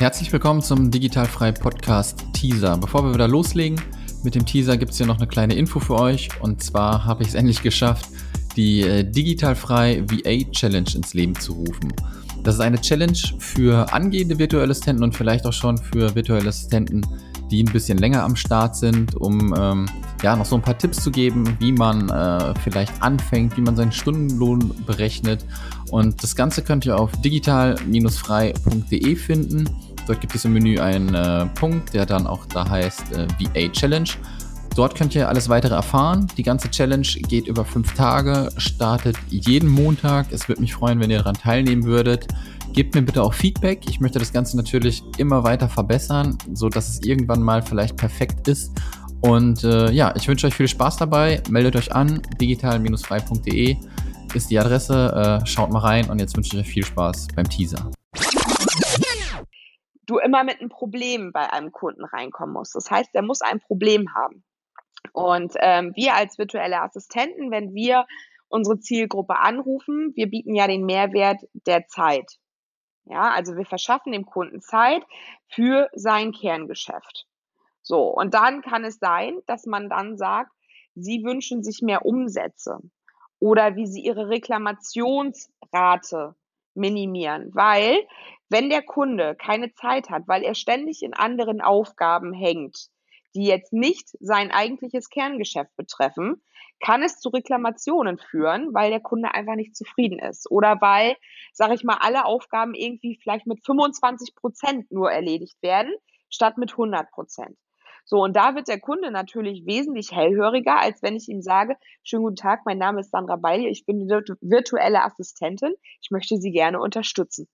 Herzlich willkommen zum Digitalfrei Podcast Teaser. Bevor wir wieder loslegen mit dem Teaser, gibt es hier noch eine kleine Info für euch. Und zwar habe ich es endlich geschafft, die äh, Digitalfrei VA Challenge ins Leben zu rufen. Das ist eine Challenge für angehende virtuelle Assistenten und vielleicht auch schon für virtuelle Assistenten, die ein bisschen länger am Start sind, um ähm, ja noch so ein paar Tipps zu geben, wie man äh, vielleicht anfängt, wie man seinen Stundenlohn berechnet. Und das Ganze könnt ihr auf digital-frei.de finden. Dort gibt es im Menü einen äh, Punkt, der dann auch da heißt äh, VA Challenge. Dort könnt ihr alles weitere erfahren. Die ganze Challenge geht über fünf Tage, startet jeden Montag. Es würde mich freuen, wenn ihr daran teilnehmen würdet. Gebt mir bitte auch Feedback. Ich möchte das Ganze natürlich immer weiter verbessern, so dass es irgendwann mal vielleicht perfekt ist. Und äh, ja, ich wünsche euch viel Spaß dabei. Meldet euch an, digital-frei.de ist die Adresse. Äh, schaut mal rein und jetzt wünsche ich euch viel Spaß beim Teaser du immer mit einem Problem bei einem Kunden reinkommen musst. Das heißt, er muss ein Problem haben. Und ähm, wir als virtuelle Assistenten, wenn wir unsere Zielgruppe anrufen, wir bieten ja den Mehrwert der Zeit. Ja, also wir verschaffen dem Kunden Zeit für sein Kerngeschäft. So, und dann kann es sein, dass man dann sagt, Sie wünschen sich mehr Umsätze oder wie Sie Ihre Reklamationsrate minimieren, weil wenn der Kunde keine Zeit hat, weil er ständig in anderen Aufgaben hängt, die jetzt nicht sein eigentliches Kerngeschäft betreffen, kann es zu Reklamationen führen, weil der Kunde einfach nicht zufrieden ist oder weil, sage ich mal, alle Aufgaben irgendwie vielleicht mit 25 Prozent nur erledigt werden, statt mit 100 Prozent. So, und da wird der Kunde natürlich wesentlich hellhöriger, als wenn ich ihm sage, schönen guten Tag, mein Name ist Sandra Beili, ich bin virtuelle Assistentin, ich möchte Sie gerne unterstützen.